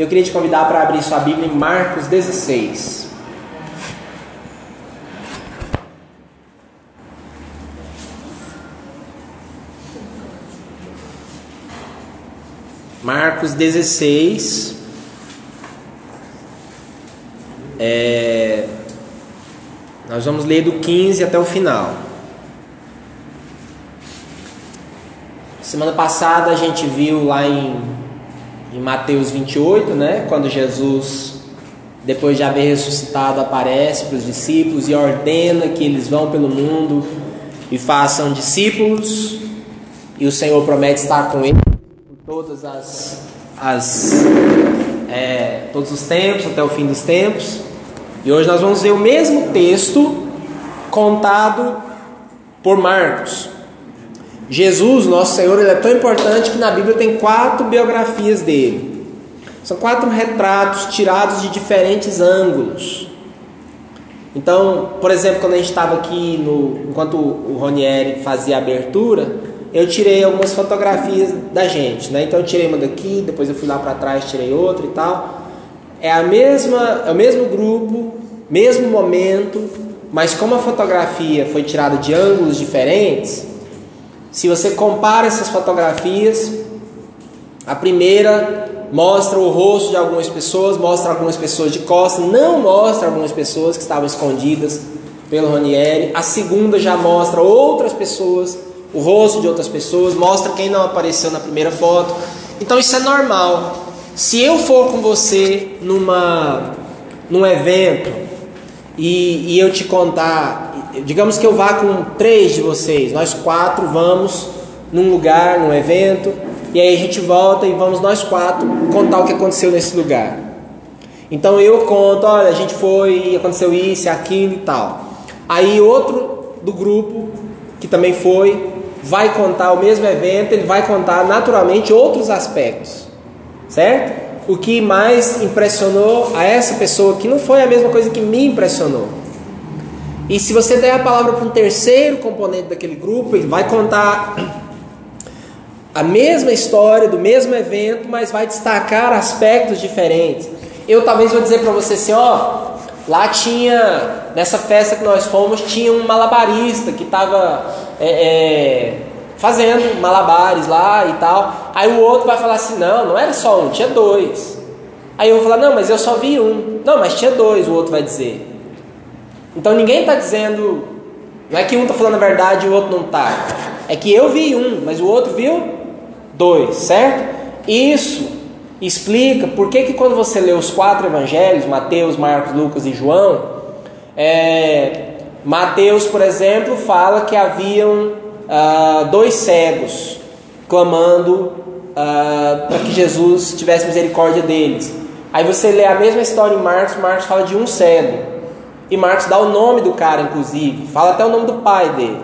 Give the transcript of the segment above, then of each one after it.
Eu queria te convidar para abrir sua Bíblia em Marcos 16. Marcos 16. É, nós vamos ler do 15 até o final. Semana passada a gente viu lá em, em Mateus 28, né? Quando Jesus, depois de haver ressuscitado, aparece para os discípulos e ordena que eles vão pelo mundo e façam discípulos. E o Senhor promete estar com eles por todas as, as é, todos os tempos, até o fim dos tempos. E hoje nós vamos ver o mesmo texto contado por Marcos. Jesus, nosso Senhor, ele é tão importante que na Bíblia tem quatro biografias dele. São quatro retratos tirados de diferentes ângulos. Então, por exemplo, quando a gente estava aqui, no, enquanto o Ronieri fazia a abertura, eu tirei algumas fotografias da gente, né? Então eu tirei uma daqui, depois eu fui lá para trás, tirei outra e tal. É a mesma, é o mesmo grupo, mesmo momento, mas como a fotografia foi tirada de ângulos diferentes, se você compara essas fotografias, a primeira mostra o rosto de algumas pessoas, mostra algumas pessoas de costas, não mostra algumas pessoas que estavam escondidas pelo Ranieri. A segunda já mostra outras pessoas, o rosto de outras pessoas, mostra quem não apareceu na primeira foto. Então isso é normal. Se eu for com você numa, num evento e, e eu te contar, digamos que eu vá com três de vocês, nós quatro vamos num lugar, num evento, e aí a gente volta e vamos nós quatro contar o que aconteceu nesse lugar. Então eu conto, olha, a gente foi, aconteceu isso, aquilo e tal. Aí outro do grupo que também foi vai contar o mesmo evento, ele vai contar naturalmente outros aspectos certo? O que mais impressionou a essa pessoa que não foi a mesma coisa que me impressionou. E se você der a palavra para um terceiro componente daquele grupo, ele vai contar a mesma história do mesmo evento, mas vai destacar aspectos diferentes. Eu talvez vou dizer para você assim, ó, lá tinha nessa festa que nós fomos tinha um malabarista que estava é, é, fazendo malabares lá e tal. Aí o outro vai falar assim: não, não era só um, tinha dois. Aí eu vou falar: não, mas eu só vi um. Não, mas tinha dois, o outro vai dizer. Então ninguém está dizendo, não é que um está falando a verdade e o outro não está. É que eu vi um, mas o outro viu dois, certo? Isso explica por que, que quando você lê os quatro evangelhos, Mateus, Marcos, Lucas e João, é, Mateus, por exemplo, fala que haviam ah, dois cegos clamando ah, para que Jesus tivesse misericórdia deles. Aí você lê a mesma história em Marcos, Marcos fala de um cego. E Marcos dá o nome do cara, inclusive, fala até o nome do pai dele.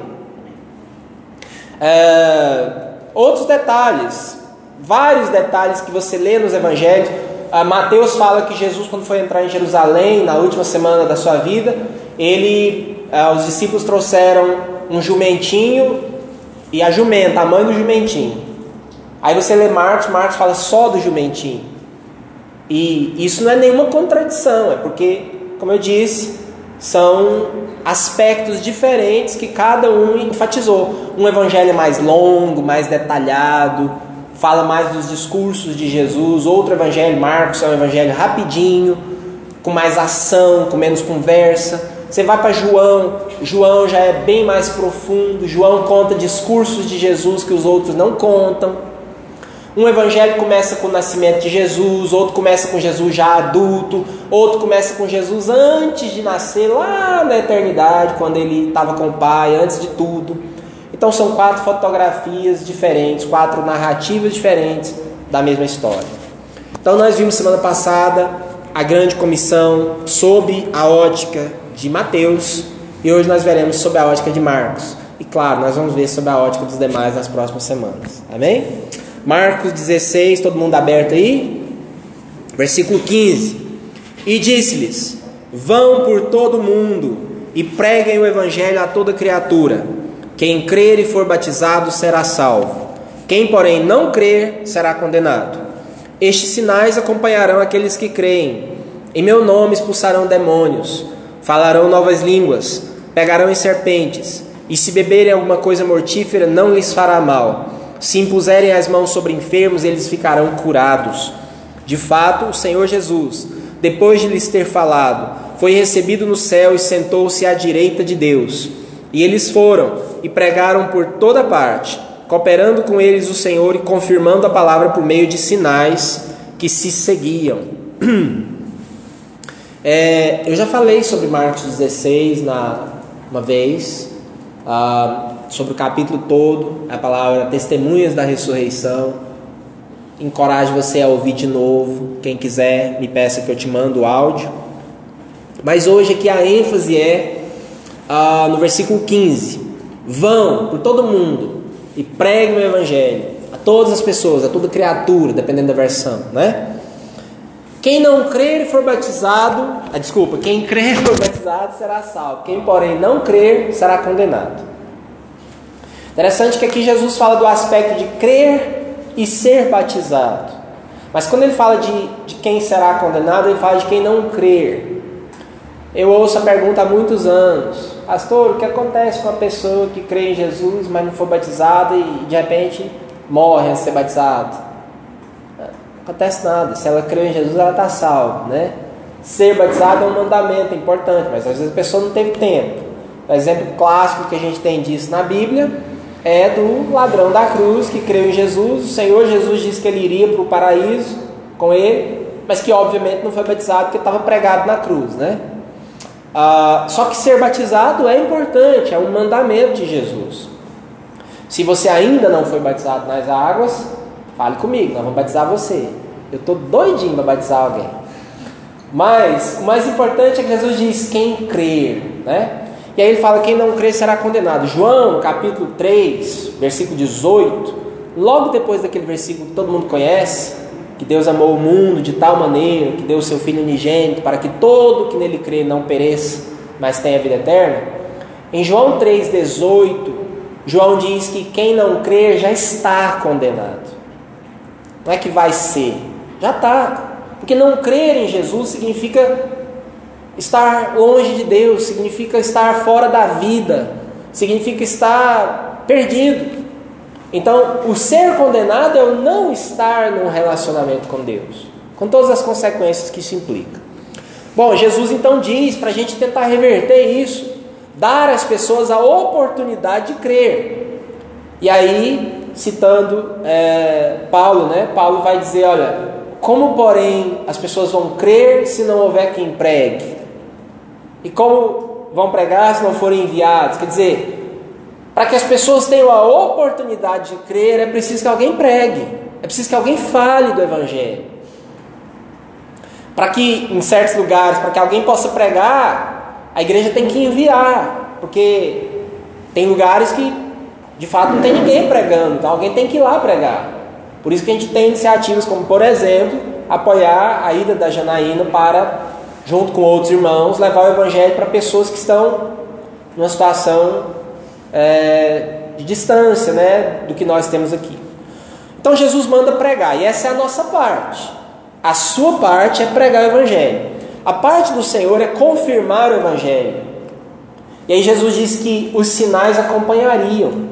Ah, outros detalhes, vários detalhes que você lê nos evangelhos. Mateus fala que Jesus, quando foi entrar em Jerusalém, na última semana da sua vida, ele, os discípulos trouxeram um jumentinho e a jumenta, a mãe do jumentinho. Aí você lê Marcos, Marcos fala só do jumentinho. E isso não é nenhuma contradição, é porque, como eu disse, são aspectos diferentes que cada um enfatizou. Um evangelho mais longo, mais detalhado, fala mais dos discursos de Jesus. Outro evangelho, Marcos, é um evangelho rapidinho, com mais ação, com menos conversa. Você vai para João, João já é bem mais profundo. João conta discursos de Jesus que os outros não contam. Um evangelho começa com o nascimento de Jesus, outro começa com Jesus já adulto, outro começa com Jesus antes de nascer, lá na eternidade, quando ele estava com o Pai, antes de tudo. Então são quatro fotografias diferentes, quatro narrativas diferentes da mesma história. Então nós vimos semana passada a grande comissão sob a ótica de Mateus e hoje nós veremos sobre a ótica de Marcos. E claro, nós vamos ver sobre a ótica dos demais nas próximas semanas. Amém? Marcos 16, todo mundo aberto aí? Versículo 15. E disse-lhes: Vão por todo o mundo e preguem o evangelho a toda criatura. Quem crer e for batizado será salvo. Quem, porém, não crer será condenado. Estes sinais acompanharão aqueles que creem. Em meu nome expulsarão demônios, falarão novas línguas, pegarão em serpentes, e se beberem alguma coisa mortífera, não lhes fará mal. Se impuserem as mãos sobre enfermos, eles ficarão curados. De fato, o Senhor Jesus, depois de lhes ter falado, foi recebido no céu e sentou-se à direita de Deus. E eles foram e pregaram por toda parte, cooperando com eles o Senhor e confirmando a palavra por meio de sinais que se seguiam. É, eu já falei sobre Marcos 16 na, uma vez, ah, sobre o capítulo todo, a palavra testemunhas da ressurreição. Encorajo você a ouvir de novo. Quem quiser, me peça que eu te mando o áudio. Mas hoje aqui a ênfase é ah, no versículo 15: Vão por todo mundo e preguem o evangelho a todas as pessoas, a toda criatura, dependendo da versão, né? Quem não crer e for batizado, ah, desculpa, quem crer e for batizado será salvo. Quem, porém, não crer será condenado. Interessante que aqui Jesus fala do aspecto de crer e ser batizado. Mas quando ele fala de, de quem será condenado, ele fala de quem não crer. Eu ouço a pergunta há muitos anos: Pastor, o que acontece com a pessoa que crê em Jesus, mas não foi batizada e de repente morre a ser batizado? Não acontece nada. Se ela crê em Jesus, ela está salva, né? Ser batizado é um mandamento importante, mas às vezes a pessoa não teve tempo. O exemplo clássico que a gente tem disso na Bíblia é do ladrão da cruz que creu em Jesus. O Senhor Jesus disse que ele iria para o paraíso com ele, mas que obviamente não foi batizado porque estava pregado na cruz, né? Ah, só que ser batizado é importante, é um mandamento de Jesus. Se você ainda não foi batizado nas águas, fale comigo, nós vamos batizar você. Eu estou doidinho para batizar alguém. Mas o mais importante é que Jesus diz quem crer, né? E aí ele fala quem não crer será condenado. João, capítulo 3, versículo 18, logo depois daquele versículo que todo mundo conhece, que Deus amou o mundo de tal maneira que deu o seu Filho unigênito para que todo que nele crê não pereça, mas tenha vida eterna. Em João 3,18, João diz que quem não crer já está condenado. Não é que vai ser, já está. Porque não crer em Jesus significa estar longe de Deus, significa estar fora da vida, significa estar perdido. Então, o ser condenado é o não estar num relacionamento com Deus, com todas as consequências que isso implica. Bom, Jesus então diz para a gente tentar reverter isso, dar às pessoas a oportunidade de crer. E aí, citando é, Paulo, né? Paulo vai dizer: olha, como porém as pessoas vão crer se não houver quem pregue? E como vão pregar se não forem enviados? Quer dizer, para que as pessoas tenham a oportunidade de crer, é preciso que alguém pregue, é preciso que alguém fale do Evangelho. Para que em certos lugares, para que alguém possa pregar, a igreja tem que enviar, porque tem lugares que de fato não tem ninguém pregando, então alguém tem que ir lá pregar. Por isso que a gente tem iniciativas como, por exemplo, apoiar a ida da Janaína para, junto com outros irmãos, levar o Evangelho para pessoas que estão numa situação é, de distância né, do que nós temos aqui. Então Jesus manda pregar, e essa é a nossa parte. A sua parte é pregar o Evangelho. A parte do Senhor é confirmar o Evangelho. E aí Jesus diz que os sinais acompanhariam.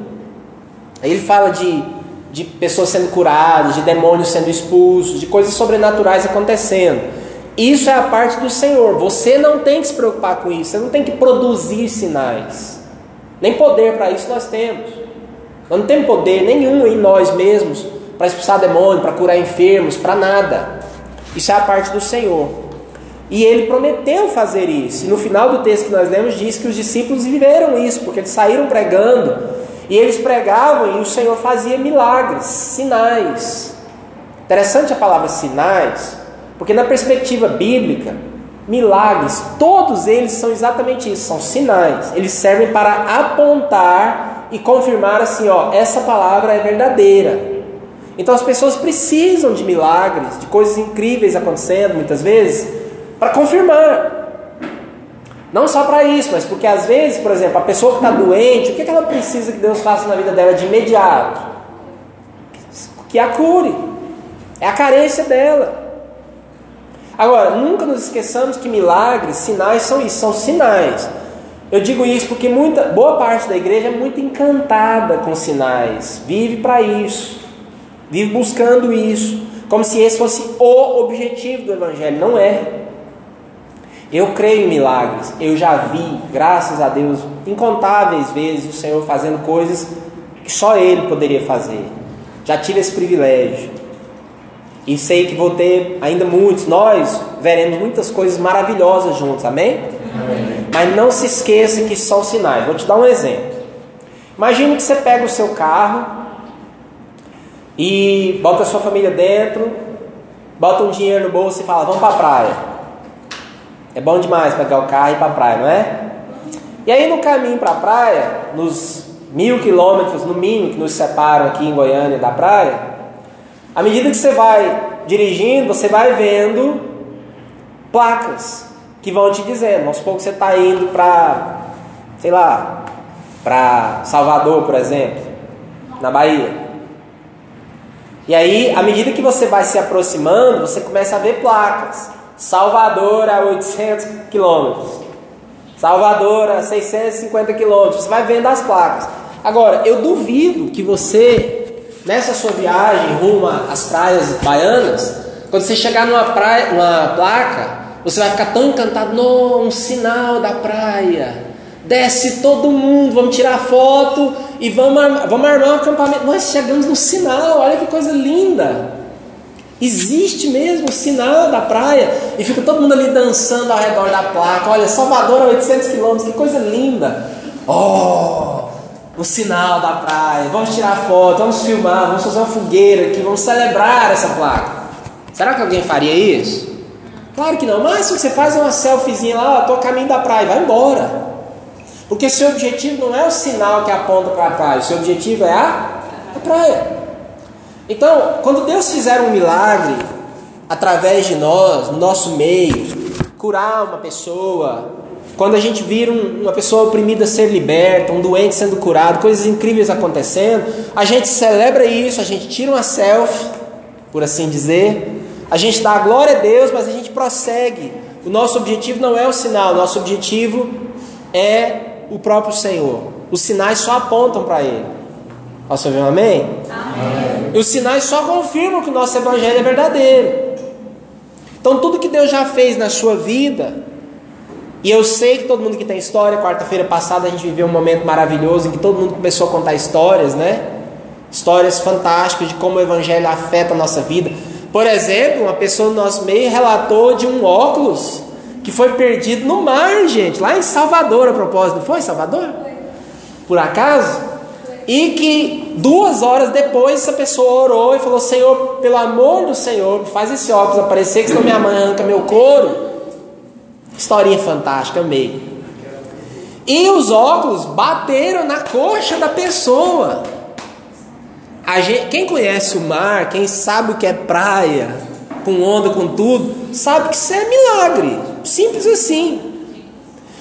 Aí ele fala de, de pessoas sendo curadas, de demônios sendo expulsos, de coisas sobrenaturais acontecendo. Isso é a parte do Senhor. Você não tem que se preocupar com isso. Você não tem que produzir sinais. Nem poder para isso nós temos. Nós não temos poder nenhum em nós mesmos para expulsar demônio, para curar enfermos, para nada. Isso é a parte do Senhor. E ele prometeu fazer isso. E no final do texto que nós lemos, diz que os discípulos viveram isso, porque eles saíram pregando. E eles pregavam e o Senhor fazia milagres, sinais. Interessante a palavra sinais, porque na perspectiva bíblica, milagres, todos eles são exatamente isso, são sinais. Eles servem para apontar e confirmar assim, ó, essa palavra é verdadeira. Então as pessoas precisam de milagres, de coisas incríveis acontecendo muitas vezes, para confirmar. Não só para isso, mas porque às vezes, por exemplo, a pessoa que está doente, o que, ela precisa que Deus faça na vida dela de imediato? Que a cure. É a carência dela. Agora, nunca nos esqueçamos que milagres, sinais são isso, são sinais. Eu digo isso porque muita, boa parte da igreja é muito encantada com sinais, vive para isso, vive buscando isso, como se esse fosse o objetivo do Evangelho. Não é. Eu creio em milagres, eu já vi, graças a Deus, incontáveis vezes o Senhor fazendo coisas que só Ele poderia fazer. Já tive esse privilégio. E sei que vou ter ainda muitos. Nós veremos muitas coisas maravilhosas juntos, amém? amém? Mas não se esqueça que são sinais. Vou te dar um exemplo. Imagine que você pega o seu carro e bota a sua família dentro, bota um dinheiro no bolso e fala: Vamos para a praia. É bom demais pegar o carro e ir para a praia, não é? E aí no caminho para a praia, nos mil quilômetros no mínimo que nos separam aqui em Goiânia da praia, à medida que você vai dirigindo, você vai vendo placas que vão te dizendo, aos poucos você está indo para, sei lá, para Salvador, por exemplo, na Bahia. E aí, à medida que você vai se aproximando, você começa a ver placas. Salvador a 800 quilômetros. Salvador a 650 quilômetros. Você vai vendo as placas. Agora, eu duvido que você Nessa sua viagem rumo às praias baianas, quando você chegar numa praia, uma placa, você vai ficar tão encantado, não, um sinal da praia. Desce todo mundo, vamos tirar foto e vamos, vamos armar um acampamento. Nós chegamos no sinal, olha que coisa linda. Existe mesmo o sinal da praia e fica todo mundo ali dançando ao redor da placa. Olha, Salvador a 800 quilômetros, que coisa linda. Oh, o sinal da praia, vamos tirar foto, vamos filmar, vamos fazer uma fogueira aqui, vamos celebrar essa placa. Será que alguém faria isso? Claro que não, mas se você faz uma selfiezinha lá, estou a caminho da praia, vai embora. Porque seu objetivo não é o sinal que aponta para a praia, seu objetivo é a, a praia. Então, quando Deus fizer um milagre através de nós, no nosso meio, curar uma pessoa, quando a gente vira um, uma pessoa oprimida ser liberta, um doente sendo curado, coisas incríveis acontecendo, a gente celebra isso, a gente tira uma selfie, por assim dizer, a gente dá a glória a Deus, mas a gente prossegue. O nosso objetivo não é o sinal, o nosso objetivo é o próprio Senhor. Os sinais só apontam para Ele. Posso ouvir um amém? amém? E os sinais só confirmam que o nosso Evangelho é verdadeiro. Então, tudo que Deus já fez na sua vida, e eu sei que todo mundo que tem história, quarta-feira passada a gente viveu um momento maravilhoso em que todo mundo começou a contar histórias, né? Histórias fantásticas de como o evangelho afeta a nossa vida. Por exemplo, uma pessoa no nosso meio relatou de um óculos que foi perdido no mar, gente, lá em Salvador, a propósito, foi Salvador? Por acaso? E que duas horas depois essa pessoa orou e falou: Senhor, pelo amor do Senhor, faz esse óculos aparecer, que senão minha mãe arranca meu couro. Historinha fantástica, amei. E os óculos bateram na coxa da pessoa. Gente, quem conhece o mar, quem sabe o que é praia, com onda, com tudo, sabe que isso é milagre. Simples assim.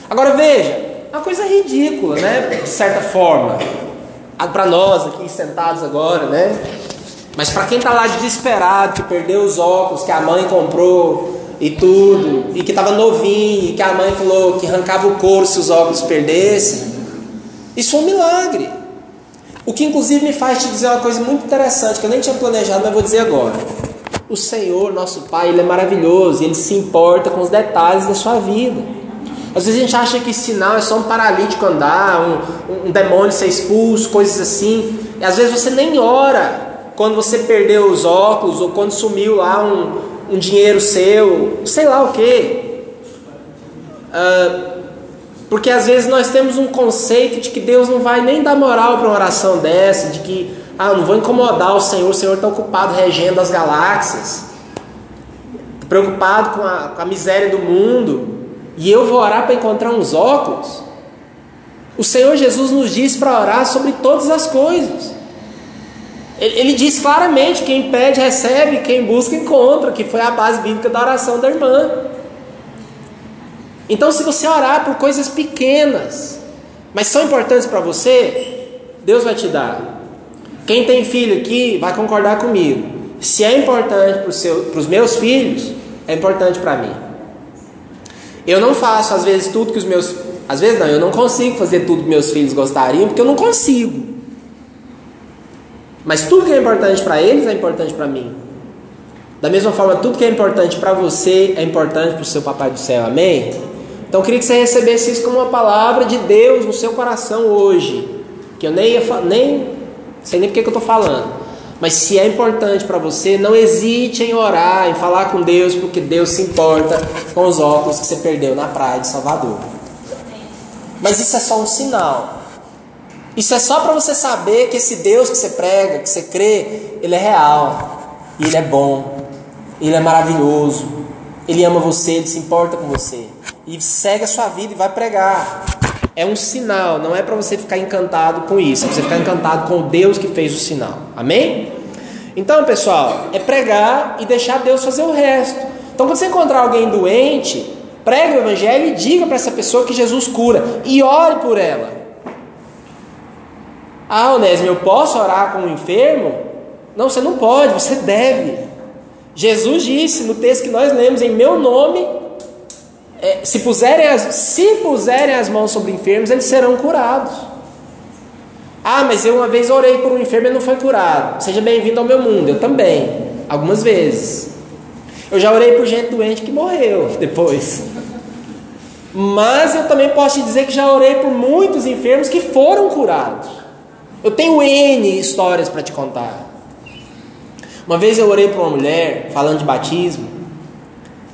Agora veja, uma coisa ridícula, né? De certa forma. Para nós aqui sentados agora, né? Mas para quem está lá desesperado, que perdeu os óculos que a mãe comprou, e tudo, e que estava novinho, e que a mãe falou que arrancava o couro se os óculos perdessem. Isso é um milagre. O que inclusive me faz te dizer uma coisa muito interessante, que eu nem tinha planejado, mas vou dizer agora. O Senhor, nosso Pai, Ele é maravilhoso, Ele se importa com os detalhes da sua vida. Às vezes a gente acha que sinal é só um paralítico andar, um, um demônio ser expulso, coisas assim. E às vezes você nem ora quando você perdeu os óculos ou quando sumiu lá um, um dinheiro seu, sei lá o que. Uh, porque às vezes nós temos um conceito de que Deus não vai nem dar moral para uma oração dessa, de que, ah, não vou incomodar o Senhor, o Senhor está ocupado regendo as galáxias, preocupado com a, com a miséria do mundo, e eu vou orar para encontrar uns óculos. O Senhor Jesus nos diz para orar sobre todas as coisas. Ele, ele diz claramente: quem pede, recebe, quem busca, encontra, que foi a base bíblica da oração da irmã. Então, se você orar por coisas pequenas, mas são importantes para você, Deus vai te dar. Quem tem filho aqui vai concordar comigo. Se é importante para os meus filhos, é importante para mim. Eu não faço, às vezes, tudo que os meus. Às vezes não, eu não consigo fazer tudo que meus filhos gostariam, porque eu não consigo. Mas tudo que é importante para eles é importante para mim. Da mesma forma, tudo que é importante para você é importante para o seu Papai do Céu, amém? Então eu queria que você recebesse isso como uma palavra de Deus no seu coração hoje. Que eu nem ia nem sei nem porque que eu estou falando. Mas se é importante para você, não hesite em orar, em falar com Deus, porque Deus se importa com os óculos que você perdeu na praia de Salvador. Mas isso é só um sinal. Isso é só para você saber que esse Deus que você prega, que você crê, ele é real. E ele é bom. Ele é maravilhoso. Ele ama você, ele se importa com você. E segue a sua vida e vai pregar. É um sinal, não é para você ficar encantado com isso, é para você ficar encantado com o Deus que fez o sinal. Amém? Então, pessoal, é pregar e deixar Deus fazer o resto. Então, quando você encontrar alguém doente, pregue o evangelho e diga para essa pessoa que Jesus cura e ore por ela. Ah, Onésimo, eu posso orar com um enfermo? Não, você não pode, você deve. Jesus disse no texto que nós lemos, em meu nome, é, se, puserem as, se puserem as mãos sobre enfermos, eles serão curados. Ah, mas eu uma vez orei por um enfermo e não foi curado. Seja bem-vindo ao meu mundo, eu também, algumas vezes. Eu já orei por gente doente que morreu depois. Mas eu também posso te dizer que já orei por muitos enfermos que foram curados. Eu tenho N histórias para te contar. Uma vez eu orei para uma mulher, falando de batismo.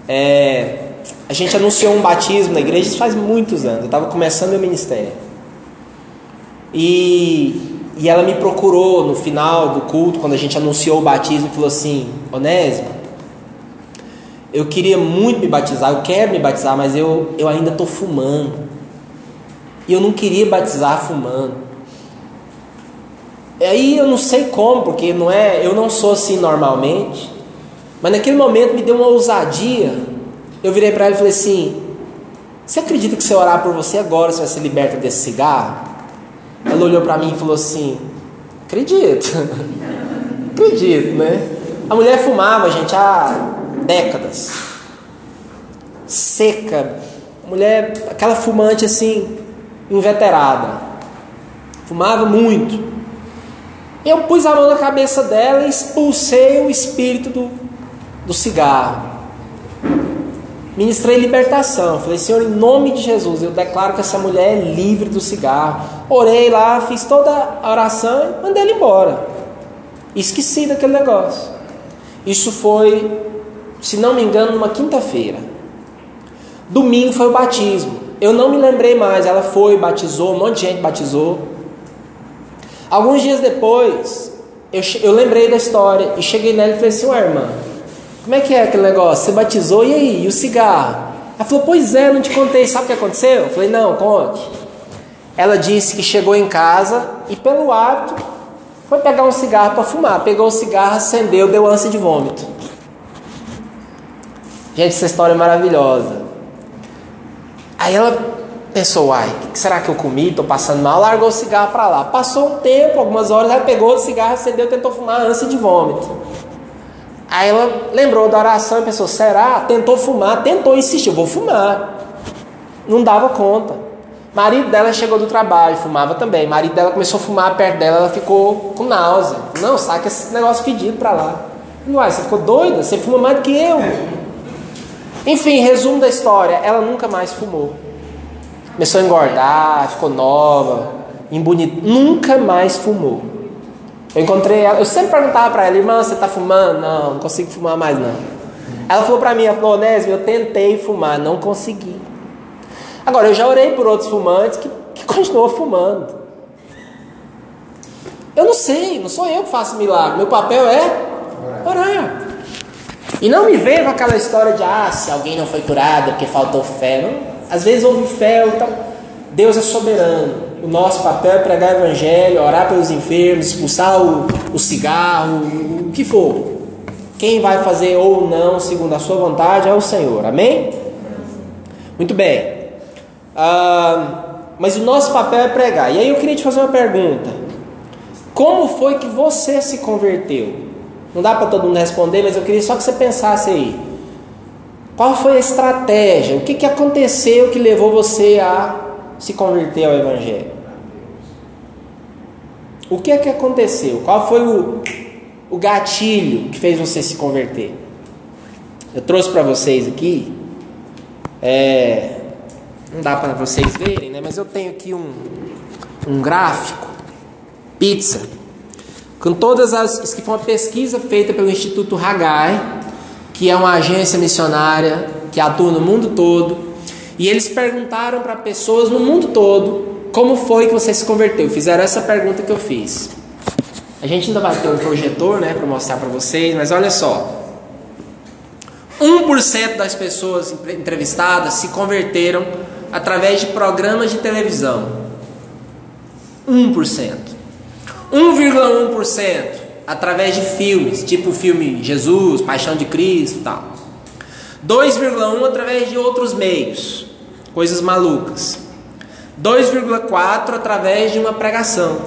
É, a gente anunciou um batismo na igreja, isso faz muitos anos. Eu estava começando meu ministério. E, e ela me procurou no final do culto, quando a gente anunciou o batismo, e falou assim: Onésimo, eu queria muito me batizar, eu quero me batizar, mas eu, eu ainda estou fumando. E eu não queria batizar fumando. Aí eu não sei como, porque não é, eu não sou assim normalmente. Mas naquele momento me deu uma ousadia. Eu virei para ela e falei assim: Você acredita que se eu orar por você agora você vai ser liberta desse cigarro? Ela olhou para mim e falou assim: Acredito. Acredito, né? A mulher fumava, gente, há décadas. Seca. Mulher, aquela fumante assim, inveterada. Fumava muito. Eu pus a mão na cabeça dela e expulsei o espírito do, do cigarro. Ministrei libertação. Falei, Senhor, em nome de Jesus, eu declaro que essa mulher é livre do cigarro. Orei lá, fiz toda a oração e mandei ela embora. Esqueci daquele negócio. Isso foi, se não me engano, numa quinta-feira. Domingo foi o batismo. Eu não me lembrei mais. Ela foi, batizou, um monte de gente batizou. Alguns dias depois, eu, eu lembrei da história e cheguei nela e falei assim: Ué, irmã, como é que é aquele negócio? Você batizou e aí? E o cigarro? Ela falou: Pois é, não te contei. Sabe o que aconteceu? Eu falei: Não, conte. Ela disse que chegou em casa e, pelo hábito, foi pegar um cigarro para fumar. Pegou o cigarro, acendeu, deu ânsia de vômito. Gente, essa história é maravilhosa. Aí ela Pensou, uai, o que será que eu comi? Estou passando mal, largou o cigarro para lá. Passou um tempo, algumas horas, ela pegou o cigarro, acendeu, tentou fumar, ânsia de vômito. Aí ela lembrou da oração e pensou, será? Tentou fumar, tentou insistir, vou fumar. Não dava conta. Marido dela chegou do trabalho, fumava também. Marido dela começou a fumar perto dela, ela ficou com náusea. Não, saca esse negócio fedido para lá. Uai, você ficou doida? Você fuma mais do que eu. Enfim, resumo da história, ela nunca mais fumou. Começou a engordar, ficou nova, embonit... nunca mais fumou. Eu encontrei ela, eu sempre perguntava para ela, irmã, você está fumando? Não, não consigo fumar mais não. Ela falou para mim, ela falou, Onésio, eu tentei fumar, não consegui. Agora, eu já orei por outros fumantes que, que continuam fumando. Eu não sei, não sou eu que faço milagre, meu papel é orar. E não me veio com aquela história de, ah, se alguém não foi curado porque faltou fé. Não, às vezes houve fé, então Deus é soberano. O nosso papel é pregar o evangelho, orar pelos enfermos, expulsar o, o cigarro, o que for. Quem vai fazer ou não, segundo a sua vontade, é o Senhor. Amém? Muito bem. Ah, mas o nosso papel é pregar. E aí eu queria te fazer uma pergunta. Como foi que você se converteu? Não dá para todo mundo responder, mas eu queria só que você pensasse aí. Qual foi a estratégia? O que, que aconteceu que levou você a se converter ao Evangelho? O que é que aconteceu? Qual foi o, o gatilho que fez você se converter? Eu trouxe para vocês aqui, é, não dá para vocês verem, né? Mas eu tenho aqui um, um gráfico, pizza, com todas as. Isso que foi uma pesquisa feita pelo Instituto Hagai, que é uma agência missionária que atua no mundo todo. E eles perguntaram para pessoas no mundo todo como foi que você se converteu. Fizeram essa pergunta que eu fiz. A gente ainda vai ter um projetor, né, para mostrar para vocês, mas olha só. 1% das pessoas entrevistadas se converteram através de programas de televisão. 1%. 1,1% através de filmes, tipo o filme Jesus, Paixão de Cristo e tal. 2,1% através de outros meios, coisas malucas. 2,4% através de uma pregação.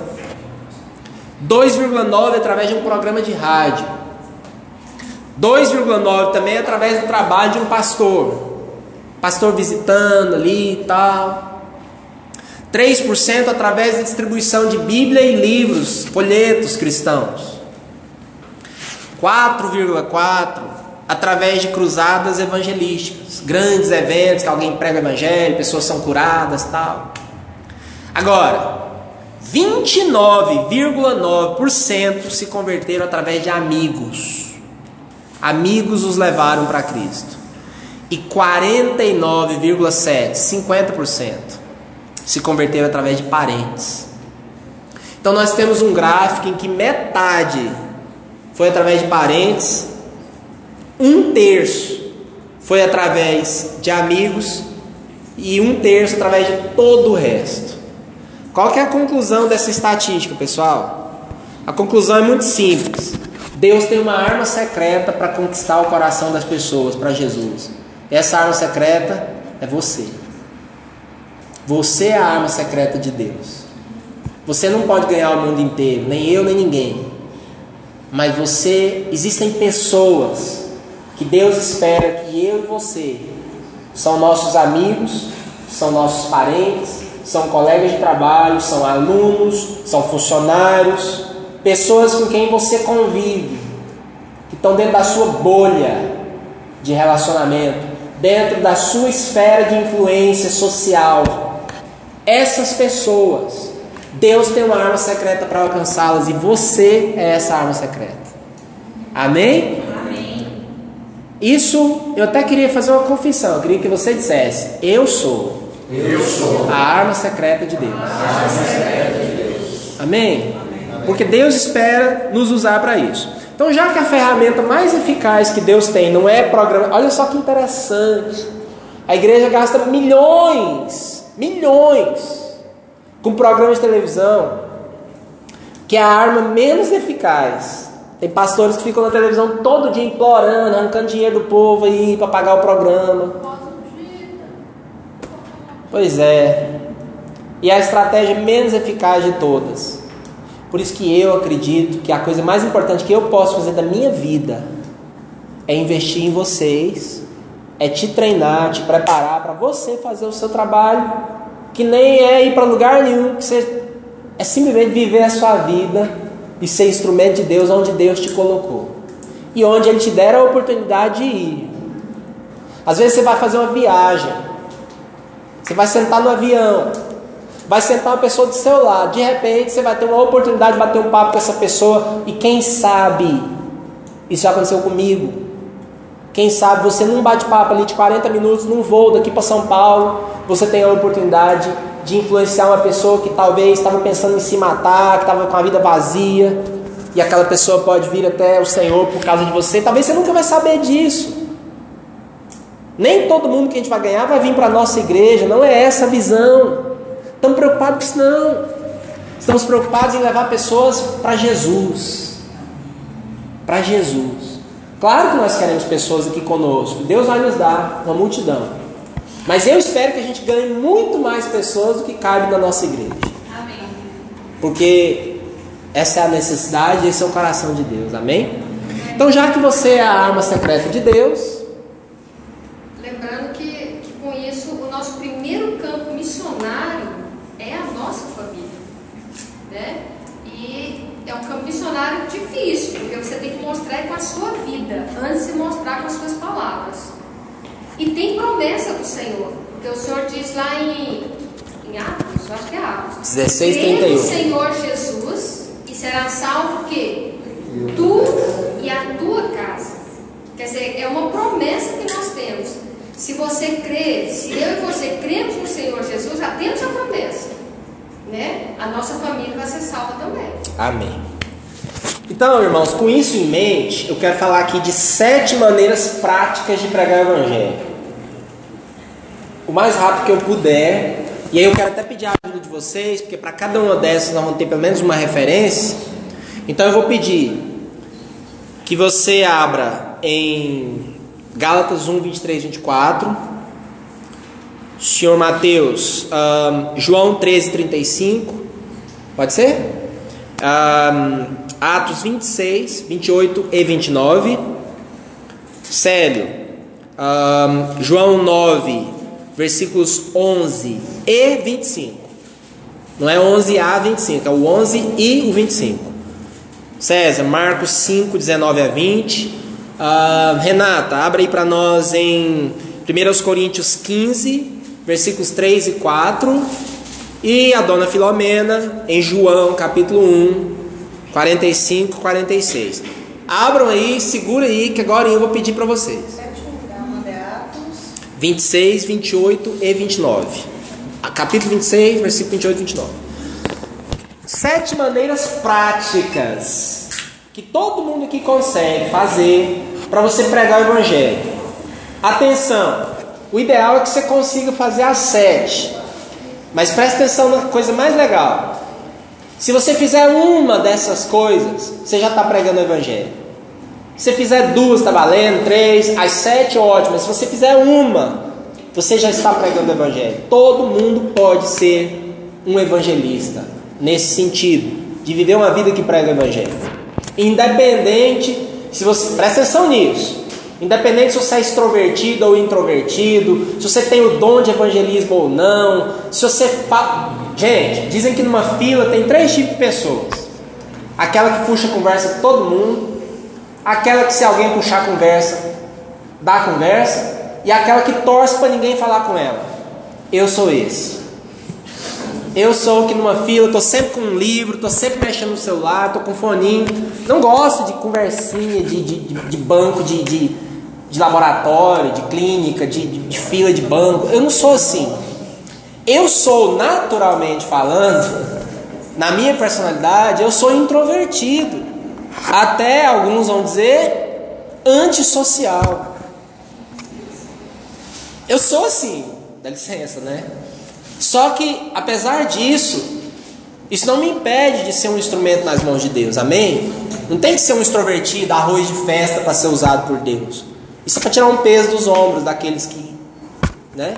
2,9% através de um programa de rádio. 2,9% também através do trabalho de um pastor. Pastor visitando ali e tal. 3% através da distribuição de Bíblia e livros, folhetos cristãos. 4,4% através de cruzadas evangelísticas, grandes eventos que alguém prega o evangelho, pessoas são curadas, tal. Agora, 29,9% se converteram através de amigos. Amigos os levaram para Cristo. E 49,7%, 50% se converteram através de parentes. Então nós temos um gráfico em que metade foi através de parentes, um terço foi através de amigos e um terço através de todo o resto. Qual que é a conclusão dessa estatística, pessoal? A conclusão é muito simples. Deus tem uma arma secreta para conquistar o coração das pessoas para Jesus. Essa arma secreta é você. Você é a arma secreta de Deus. Você não pode ganhar o mundo inteiro, nem eu, nem ninguém. Mas você, existem pessoas que Deus espera que eu e você são nossos amigos, são nossos parentes, são colegas de trabalho, são alunos, são funcionários, pessoas com quem você convive, que estão dentro da sua bolha de relacionamento, dentro da sua esfera de influência social. Essas pessoas, Deus tem uma arma secreta para alcançá-las e você é essa arma secreta. Amém? Amém? Isso, eu até queria fazer uma confissão. Eu queria que você dissesse: Eu sou. Eu sou a arma secreta de Deus. arma secreta de Deus. Amém? Porque Deus espera nos usar para isso. Então, já que a ferramenta mais eficaz que Deus tem não é programa, olha só que interessante. A igreja gasta milhões milhões com programas de televisão, que é a arma menos eficaz. Tem pastores que ficam na televisão todo dia implorando, arrancando dinheiro do povo aí para pagar o programa. Pois é. E é a estratégia menos eficaz de todas. Por isso que eu acredito que a coisa mais importante que eu posso fazer da minha vida é investir em vocês é te treinar, te preparar para você fazer o seu trabalho, que nem é ir para lugar nenhum, que você é simplesmente viver a sua vida e ser instrumento de Deus onde Deus te colocou. E onde Ele te der a oportunidade de ir. Às vezes você vai fazer uma viagem, você vai sentar no avião, vai sentar uma pessoa do seu lado, de repente você vai ter uma oportunidade de bater um papo com essa pessoa. E quem sabe? Isso já aconteceu comigo. Quem sabe você num bate-papo ali de 40 minutos, num voo daqui para São Paulo, você tem a oportunidade de influenciar uma pessoa que talvez estava pensando em se matar, que estava com a vida vazia, e aquela pessoa pode vir até o Senhor por causa de você. Talvez você nunca vai saber disso. Nem todo mundo que a gente vai ganhar vai vir para a nossa igreja, não é essa a visão. Estamos preocupados com isso, não. Estamos preocupados em levar pessoas para Jesus. Para Jesus. Claro que nós queremos pessoas aqui conosco. Deus vai nos dar uma multidão. Mas eu espero que a gente ganhe muito mais pessoas do que cabe na nossa igreja. Amém. Porque essa é a necessidade, esse é o coração de Deus. Amém? Então, já que você é a arma secreta de Deus, Lembrando que, que com isso o nosso primeiro campo missionário é a nossa família. Né? E é um campo missionário difícil, porque você tem que mostrar com a sua vida, antes de mostrar com as suas palavras. E tem promessa do Senhor, porque o Senhor diz lá em, em Atos, acho que é Atos. 16, "Crê no 31. Senhor Jesus e será salvo o quê? Tu e a tua casa. Quer dizer, é uma promessa que nós temos. Se você crê, se eu e você cremos no Senhor Jesus, já temos a promessa. Né? A nossa família vai ser salva também. Amém. Então, irmãos, com isso em mente, eu quero falar aqui de sete maneiras práticas de pregar o Evangelho. O mais rápido que eu puder. E aí eu quero até pedir a ajuda de vocês, porque para cada uma dessas nós vamos ter pelo menos uma referência. Então eu vou pedir que você abra em Gálatas 1, 23, 24. Senhor Mateus, ahn, João 13, 35. Pode ser? Ahn, Atos 26, 28 e 29. Célio, ahn, João 9, versículos 11 e 25. Não é 11 a 25, é o 11 e o 25. César, Marcos 5, 19 a 20. Ah, Renata, abre aí para nós em 1 Coríntios 15, versículos 3 e 4. E a dona Filomena em João, capítulo 1, 45 46. Abram aí, segura aí, que agora eu vou pedir para vocês. Sétimo lugar, manda é Atos. 26, 28 e 29. A- Capítulo 26, versículo 28 e 29. Sete maneiras práticas que todo mundo aqui consegue fazer para você pregar o Evangelho. Atenção, o ideal é que você consiga fazer as sete. Mas preste atenção na coisa mais legal. Se você fizer uma dessas coisas, você já está pregando o Evangelho. Se você fizer duas, está valendo, três, as sete, ótimo. Se você fizer uma, você já está pregando o Evangelho. Todo mundo pode ser um evangelista, nesse sentido, de viver uma vida que prega o Evangelho. Independente, se você. Presta atenção nisso. Independente se você é extrovertido ou introvertido, se você tem o dom de evangelismo ou não, se você. Gente, dizem que numa fila tem três tipos de pessoas: aquela que puxa conversa com todo mundo, aquela que se alguém puxar conversa, dá conversa, e aquela que torce para ninguém falar com ela. Eu sou esse. Eu sou o que numa fila, tô sempre com um livro, tô sempre mexendo no celular, tô com foninho. Não gosto de conversinha, de, de, de- banco, de, de, de laboratório, de clínica, de, de fila de banco. Eu não sou assim. Eu sou, naturalmente falando, na minha personalidade, eu sou introvertido. Até alguns vão dizer antissocial. Eu sou assim, dá licença, né? Só que, apesar disso, isso não me impede de ser um instrumento nas mãos de Deus, amém? Não tem que ser um extrovertido, arroz de festa para ser usado por Deus. Isso é para tirar um peso dos ombros daqueles que. Né?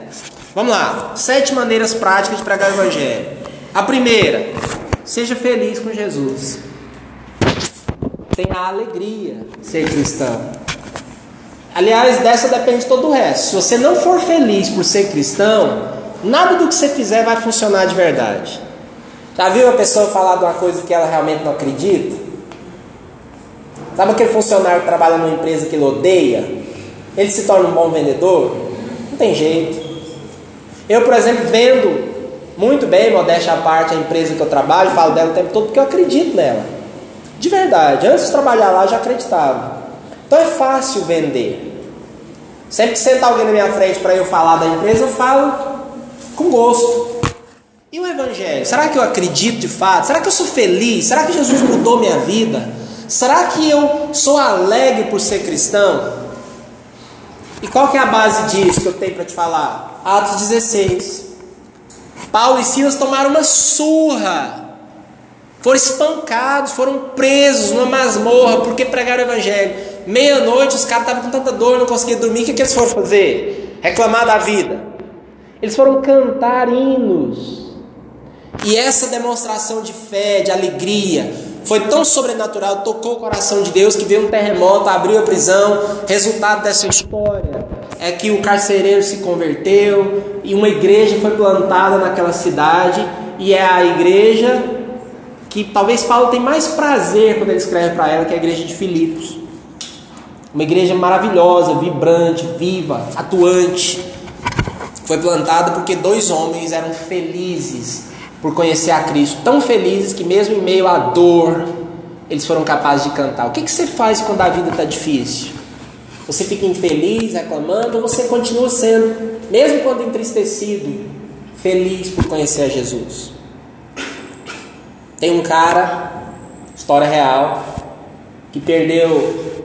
Vamos lá, sete maneiras práticas de pregar o Evangelho. A primeira, seja feliz com Jesus. Tenha alegria ser cristão. Aliás, dessa depende todo o resto. Se você não for feliz por ser cristão, nada do que você fizer vai funcionar de verdade. Já viu uma pessoa falar de uma coisa que ela realmente não acredita? Sabe aquele funcionário que trabalha numa empresa que ele odeia? Ele se torna um bom vendedor? Não tem jeito. Eu, por exemplo, vendo muito bem, modéstia à parte, a empresa que eu trabalho, falo dela o tempo todo porque eu acredito nela. De verdade, antes de trabalhar lá eu já acreditava. Então é fácil vender. Sempre que sentar alguém na minha frente para eu falar da empresa, eu falo com gosto. E o Evangelho? Será que eu acredito de fato? Será que eu sou feliz? Será que Jesus mudou minha vida? Será que eu sou alegre por ser cristão? E qual que é a base disso que eu tenho para te falar? Atos 16. Paulo e Silas tomaram uma surra. Foram espancados, foram presos numa masmorra porque pregaram o evangelho. Meia-noite os caras estavam com tanta dor, não conseguiam dormir. O que, que eles foram fazer? Reclamar da vida. Eles foram cantar hinos. E essa demonstração de fé, de alegria, foi tão sobrenatural, tocou o coração de Deus que veio um terremoto, abriu a prisão. Resultado dessa história é que o carcereiro se converteu e uma igreja foi plantada naquela cidade e é a igreja que talvez Paulo tem mais prazer quando ele escreve para ela, que é a igreja de Filipos. Uma igreja maravilhosa, vibrante, viva, atuante. Foi plantada porque dois homens eram felizes por conhecer a Cristo, tão felizes que mesmo em meio à dor, eles foram capazes de cantar. O que, que você faz quando a vida está difícil? Você fica infeliz, reclamando, ou você continua sendo, mesmo quando entristecido, feliz por conhecer a Jesus? Tem um cara, história real, que perdeu,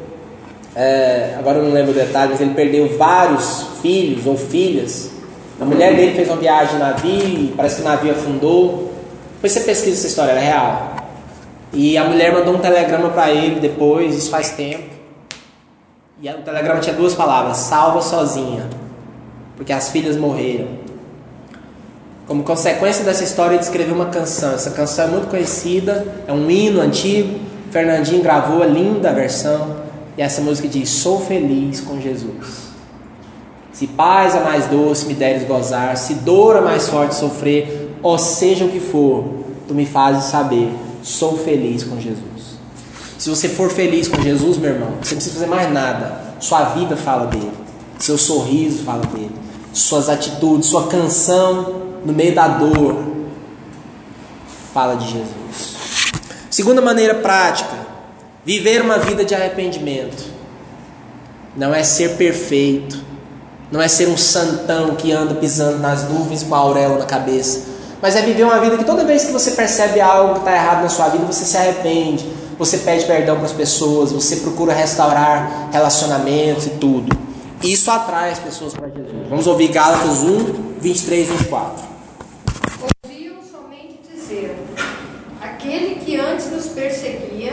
é, agora eu não lembro o detalhe, mas ele perdeu vários filhos ou filhas a mulher dele fez uma viagem de navio, parece que o navio afundou. Depois você pesquisa essa história, ela é real. E a mulher mandou um telegrama para ele depois, isso faz tempo. E o telegrama tinha duas palavras: salva sozinha, porque as filhas morreram. Como consequência dessa história, ele escreveu uma canção. Essa canção é muito conhecida, é um hino antigo. Fernandinho gravou a linda versão. E essa música diz: Sou feliz com Jesus. Se paz é mais doce me deres gozar, se dor é mais forte sofrer, ou seja o que for, tu me fazes saber, sou feliz com Jesus. Se você for feliz com Jesus, meu irmão, você não precisa fazer mais nada. Sua vida fala dele, seu sorriso fala dele, suas atitudes, sua canção no meio da dor fala de Jesus. Segunda maneira prática, viver uma vida de arrependimento. Não é ser perfeito, não é ser um santão que anda pisando nas nuvens com a auréola na cabeça. Mas é viver uma vida que toda vez que você percebe algo que está errado na sua vida, você se arrepende, você pede perdão para as pessoas, você procura restaurar relacionamentos e tudo. Isso atrai as pessoas para Jesus. Vamos ouvir Gálatas 1, 23 e 24. Ouviam somente dizer: aquele que antes nos perseguia,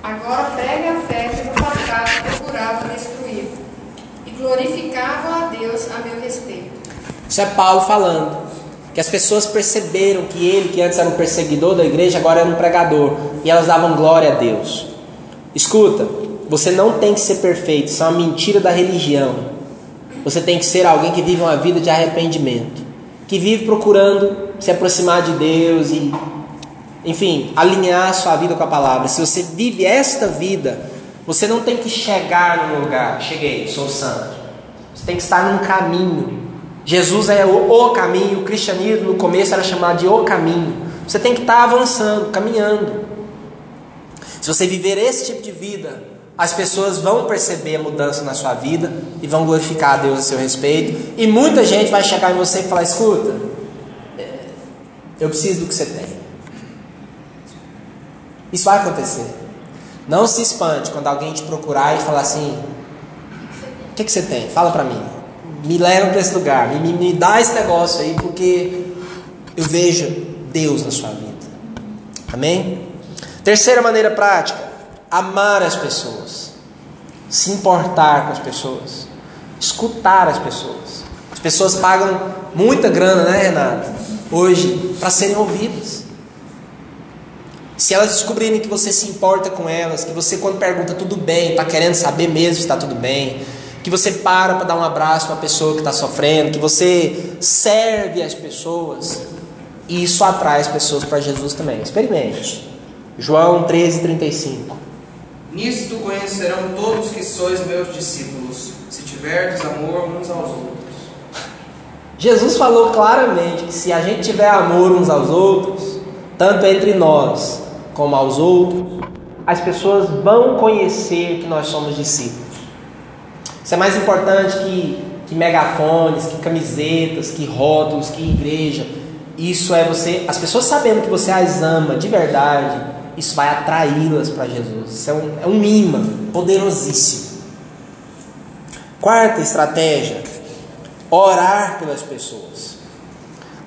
agora prega a fé que no passado procurava destruir glorificavam a Deus a meu respeito. Isso é Paulo falando. Que as pessoas perceberam que ele, que antes era um perseguidor da igreja, agora era um pregador. E elas davam glória a Deus. Escuta, você não tem que ser perfeito, isso é uma mentira da religião. Você tem que ser alguém que vive uma vida de arrependimento, que vive procurando se aproximar de Deus e, enfim, alinhar a sua vida com a palavra. Se você vive esta vida, você não tem que chegar num lugar, cheguei, sou santo. Você tem que estar num caminho. Jesus é o, o caminho, o cristianismo no começo era chamado de o caminho. Você tem que estar avançando, caminhando. Se você viver esse tipo de vida, as pessoas vão perceber a mudança na sua vida e vão glorificar a Deus a seu respeito. E muita gente vai chegar em você e falar: escuta, é, eu preciso do que você tem. Isso vai acontecer. Não se espante quando alguém te procurar e falar assim: O que, que você tem? Fala para mim. Me leva para esse lugar. Me, me, dá esse negócio aí, porque eu vejo Deus na sua vida. Amém? Terceira maneira prática: amar as pessoas, se importar com as pessoas, escutar as pessoas. As pessoas pagam muita grana, né, Renato? Hoje, para serem ouvidas. Se elas descobrirem que você se importa com elas, que você, quando pergunta tudo bem, está querendo saber mesmo se está tudo bem, que você para para dar um abraço para a pessoa que está sofrendo, que você serve as pessoas, isso atrai as pessoas para Jesus também. Experimente. João 13, 35. Nisto conhecerão todos que sois meus discípulos, se tiverdes amor uns aos outros. Jesus falou claramente que se a gente tiver amor uns aos outros, tanto entre nós como aos outros, as pessoas vão conhecer que nós somos discípulos. Isso é mais importante que, que megafones, que camisetas, que rótulos, que igreja. Isso é você, as pessoas sabendo que você as ama de verdade, isso vai atraí-las para Jesus. Isso é um, é um imã poderosíssimo. Quarta estratégia: orar pelas pessoas.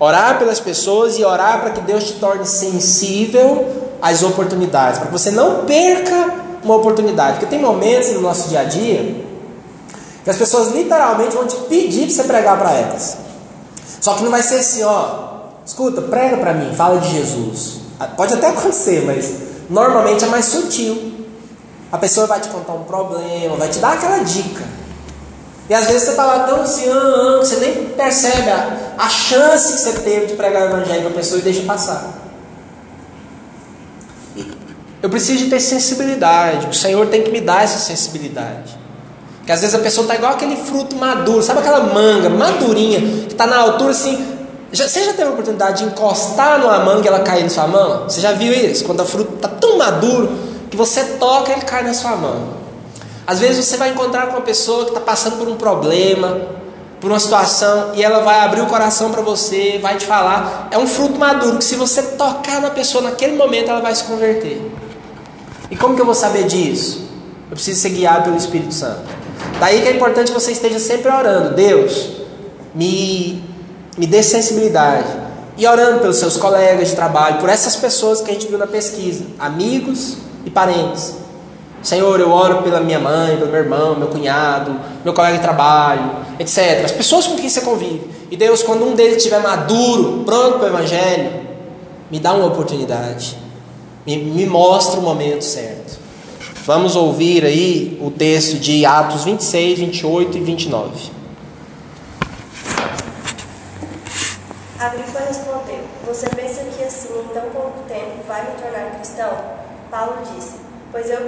Orar pelas pessoas e orar para que Deus te torne sensível as oportunidades, para que você não perca uma oportunidade. Porque tem momentos no nosso dia a dia que as pessoas literalmente vão te pedir para você pregar para elas. Só que não vai ser assim, ó, escuta, prega para mim, fala de Jesus. Ah, pode até acontecer, mas normalmente é mais sutil. A pessoa vai te contar um problema, vai te dar aquela dica. E às vezes você está lá tão ah, que você nem percebe a, a chance que você teve de pregar o evangelho para a pessoa e deixa passar. Eu preciso de ter sensibilidade. O Senhor tem que me dar essa sensibilidade. Que às vezes a pessoa está igual aquele fruto maduro, sabe aquela manga madurinha que está na altura assim. Já, você já teve a oportunidade de encostar numa manga e ela cair na sua mão? Você já viu isso? Quando o fruto está tão maduro que você toca e ele cai na sua mão. Às vezes você vai encontrar com uma pessoa que está passando por um problema, por uma situação, e ela vai abrir o coração para você, vai te falar. É um fruto maduro que se você tocar na pessoa naquele momento ela vai se converter. E como que eu vou saber disso? Eu preciso ser guiado pelo Espírito Santo. Daí que é importante que você esteja sempre orando. Deus, me, me dê sensibilidade. E orando pelos seus colegas de trabalho, por essas pessoas que a gente viu na pesquisa, amigos e parentes. Senhor, eu oro pela minha mãe, pelo meu irmão, meu cunhado, meu colega de trabalho, etc. As pessoas com quem você convive. E Deus, quando um deles estiver maduro, pronto para o Evangelho, me dá uma oportunidade. Me, me mostra o momento certo. Vamos ouvir aí o texto de Atos 26, 28 e 29. Agripa respondeu: Você pensa que assim, em tão pouco tempo, vai me tornar cristão? Paulo disse: Pois eu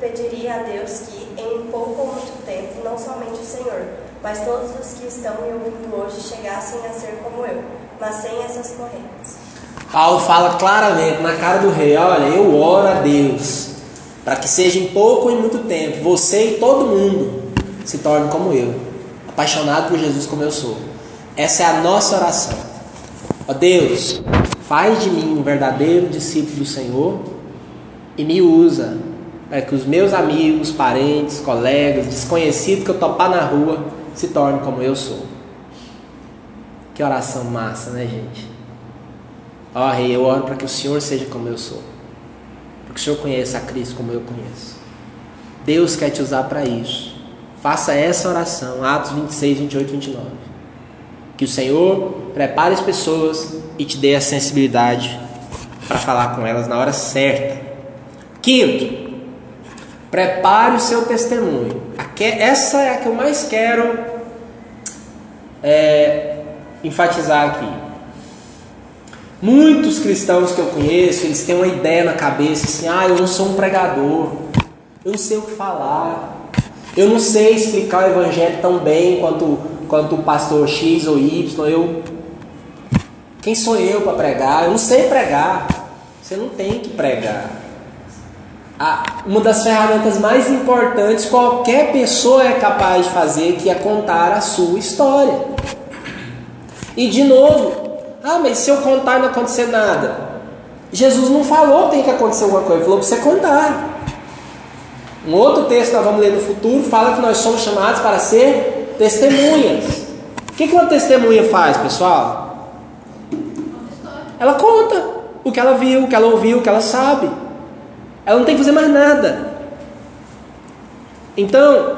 pediria a Deus que, em pouco ou muito tempo, não somente o Senhor, mas todos os que estão me ouvindo hoje chegassem a ser como eu, mas sem essas correntes. Paulo fala claramente na cara do rei: Olha, eu oro a Deus para que seja em pouco ou em muito tempo, você e todo mundo se torne como eu, apaixonado por Jesus como eu sou. Essa é a nossa oração. Ó Deus, faz de mim um verdadeiro discípulo do Senhor e me usa para que os meus amigos, parentes, colegas, desconhecidos que eu topar na rua se tornem como eu sou. Que oração massa, né, gente? Ó Rei, eu oro para que o Senhor seja como eu sou. Para que o Senhor conheça a Cristo como eu conheço. Deus quer te usar para isso. Faça essa oração, Atos 26, 28, 29. Que o Senhor prepare as pessoas e te dê a sensibilidade para falar com elas na hora certa. Quinto, prepare o seu testemunho. Essa é a que eu mais quero é, enfatizar aqui. Muitos cristãos que eu conheço, eles têm uma ideia na cabeça assim: ah, eu não sou um pregador, eu não sei o que falar, eu não sei explicar o evangelho tão bem quanto, quanto o pastor X ou Y. Eu, quem sou eu para pregar? Eu não sei pregar. Você não tem que pregar. Uma das ferramentas mais importantes qualquer pessoa é capaz de fazer, que é contar a sua história. E de novo, ah, mas se eu contar não acontecer nada. Jesus não falou que tem que acontecer alguma coisa, ele falou para você contar. Um outro texto que nós vamos ler no futuro fala que nós somos chamados para ser testemunhas. O que uma testemunha faz, pessoal? Ela conta o que ela viu, o que ela ouviu, o que ela sabe. Ela não tem que fazer mais nada. Então,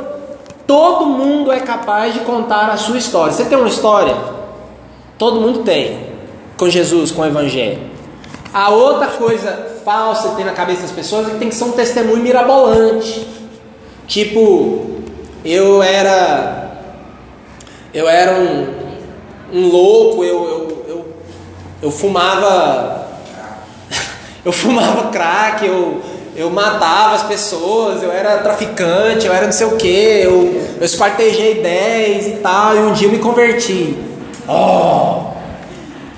todo mundo é capaz de contar a sua história. Você tem uma história? Todo mundo tem com Jesus, com o Evangelho. A outra coisa falsa que tem na cabeça das pessoas é que tem que ser um testemunho mirabolante. Tipo, eu era. Eu era um, um louco, eu, eu, eu, eu fumava. Eu fumava crack, eu, eu matava as pessoas, eu era traficante, eu era não sei o que, eu, eu esquartejei 10 e tal, e um dia eu me converti. Oh!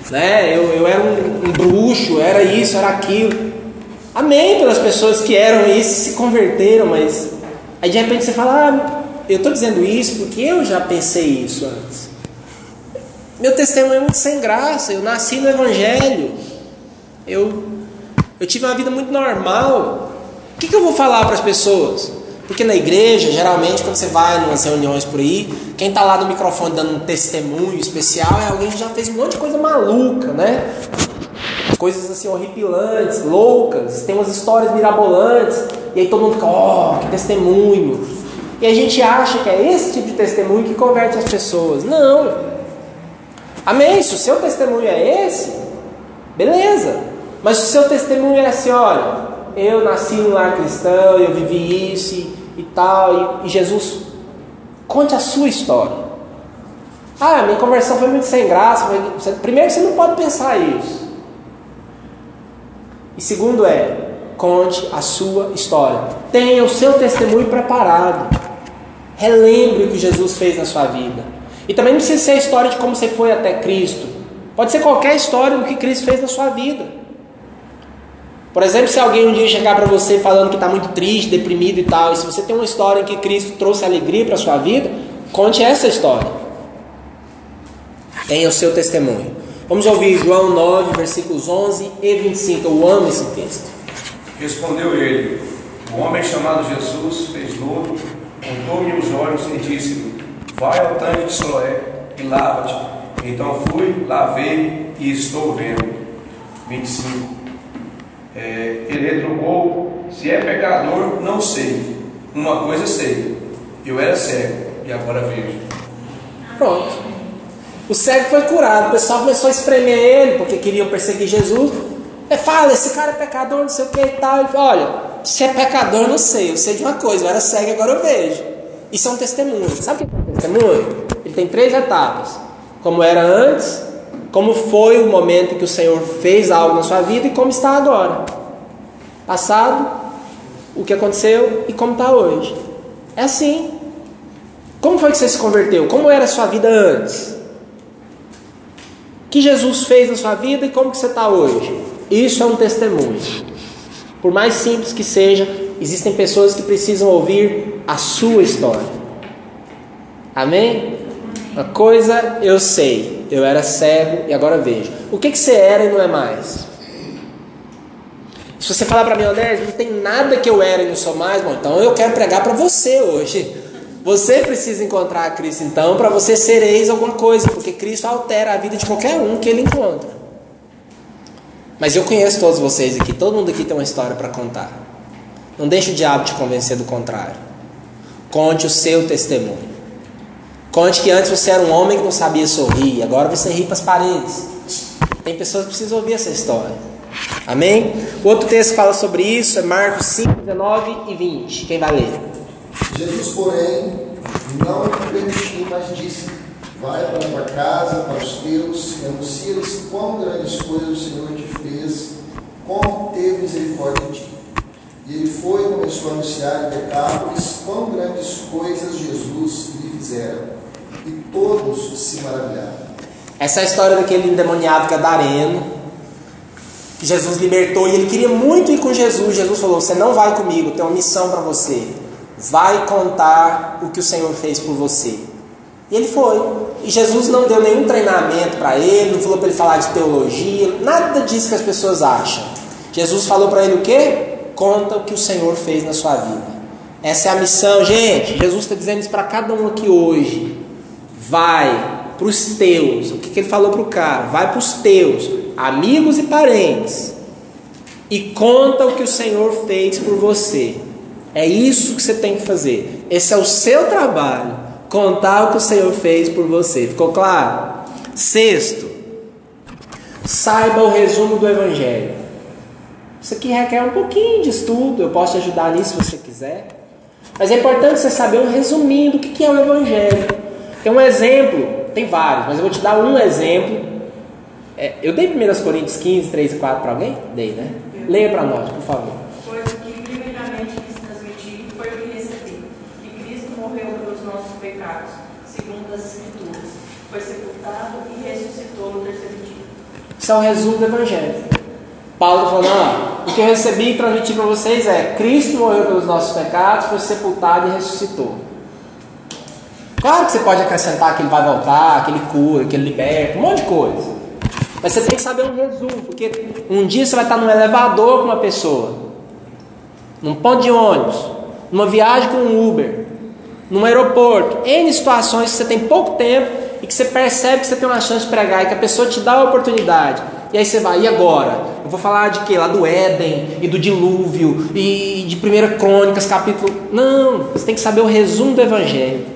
né? Eu, eu era um, um bruxo, era isso, era aquilo. Amém pelas pessoas que eram isso e se converteram, mas aí de repente você fala, ah, eu estou dizendo isso porque eu já pensei isso antes. Meu testemunho é muito sem graça, eu nasci no Evangelho, eu, eu tive uma vida muito normal. O que, que eu vou falar para as pessoas? Porque na igreja, geralmente, quando você vai em umas reuniões por aí, quem está lá no microfone dando um testemunho especial é alguém que já fez um monte de coisa maluca, né? Coisas assim horripilantes, loucas, tem umas histórias mirabolantes, e aí todo mundo fica, ó, oh, que testemunho. E a gente acha que é esse tipo de testemunho que converte as pessoas. Não. Amém? Se o seu testemunho é esse, beleza. Mas o seu testemunho é assim, olha, eu nasci no lar cristão, eu vivi isso e, e tal, e, e Jesus, conte a sua história. Ah, minha conversão foi muito sem graça. Primeiro, você não pode pensar isso. E segundo é, conte a sua história. Tenha o seu testemunho preparado. Relembre o que Jesus fez na sua vida. E também não precisa ser a história de como você foi até Cristo. Pode ser qualquer história do que Cristo fez na sua vida. Por exemplo, se alguém um dia chegar para você falando que está muito triste, deprimido e tal, e se você tem uma história em que Cristo trouxe alegria para a sua vida, conte essa história. Tenha o seu testemunho. Vamos ouvir João 9, versículos 11 e 25. Eu amo esse texto. Respondeu ele: Um homem chamado Jesus fez lodo, montou-me os olhos e disse-me: Vai ao tanque de Siloé e lava-te. Então fui, lavei e estou vendo. 25. É, ele retrucou: Se é pecador, não sei. Uma coisa sei: eu era cego e agora vejo. Pronto. O cego foi curado, o pessoal começou a espremer ele porque queriam perseguir Jesus. Ele fala: Esse cara é pecador, não sei o que e tal. Ele fala, Olha, se é pecador, não sei. Eu sei de uma coisa: eu era cego e agora eu vejo. Isso é um testemunho. Sabe o que é um testemunho? Ele tem três etapas: como era antes, como foi o momento que o Senhor fez algo na sua vida e como está agora. Passado, o que aconteceu e como está hoje. É assim. Como foi que você se converteu? Como era a sua vida antes? O que Jesus fez na sua vida e como que você está hoje? Isso é um testemunho. Por mais simples que seja, existem pessoas que precisam ouvir a sua história. Amém? Uma coisa eu sei, eu era cego e agora vejo. O que, que você era e não é mais? Se você falar para mim, André, não tem nada que eu era e não sou mais, bom, então eu quero pregar para você hoje. Você precisa encontrar Cristo então para você ser ex alguma coisa, porque Cristo altera a vida de qualquer um que ele encontra. Mas eu conheço todos vocês aqui, todo mundo aqui tem uma história para contar. Não deixe o diabo te convencer do contrário. Conte o seu testemunho. Conte que antes você era um homem que não sabia sorrir, agora você ri para as paredes. Tem pessoas que precisam ouvir essa história. Amém? O outro texto que fala sobre isso é Marcos 5, 19 e 20. Quem vai ler? Jesus, porém, não permitiu, mas disse: Vai para a tua casa, para os teus, anuncia-lhes quão grandes coisas o Senhor te fez, como teve misericórdia de ti. E ele foi e começou a anunciar em Decápolis quão grandes coisas Jesus lhe fizera. Todos se maravilharam. Essa é a história daquele endemoniado gadareno que Jesus libertou e ele queria muito ir com Jesus. Jesus falou: Você não vai comigo, tem uma missão para você. Vai contar o que o Senhor fez por você. E ele foi. E Jesus não deu nenhum treinamento para ele, não falou para ele falar de teologia, nada disso que as pessoas acham. Jesus falou para ele o quê? Conta o que o Senhor fez na sua vida. Essa é a missão, gente. Jesus está dizendo isso para cada um aqui hoje. Vai para os teus. O que, que ele falou para o cara? Vai para os teus, amigos e parentes. E conta o que o Senhor fez por você. É isso que você tem que fazer. Esse é o seu trabalho. Contar o que o Senhor fez por você. Ficou claro? Sexto, saiba o resumo do Evangelho. Isso aqui requer um pouquinho de estudo. Eu posso te ajudar nisso se você quiser. Mas é importante você saber um resuminho do que é o Evangelho. Tem um exemplo, tem vários, mas eu vou te dar um exemplo. É, eu dei 1 Coríntios 15, 3 e 4 para alguém? Dei, né? Leia para nós, por favor. Foi o que primeiramente lhes transmiti, foi o que recebi. Que Cristo morreu pelos nossos pecados, segundo as Escrituras. Foi sepultado e ressuscitou no terceiro dia. Isso é o resumo do Evangelho. Paulo falando, ó, o que eu recebi e transmiti para vocês é: Cristo morreu pelos nossos pecados, foi sepultado e ressuscitou. Claro que você pode acrescentar que ele vai voltar, que ele cura, que ele liberta, um monte de coisa. Mas você tem que saber um resumo, porque um dia você vai estar num elevador com uma pessoa, num ponto de ônibus, numa viagem com um Uber, num aeroporto, N situações que você tem pouco tempo e que você percebe que você tem uma chance de pregar e que a pessoa te dá a oportunidade. E aí você vai, e agora? Eu vou falar de quê? Lá do Éden e do dilúvio e de 1 Crônicas, capítulo. Não, você tem que saber o resumo do Evangelho.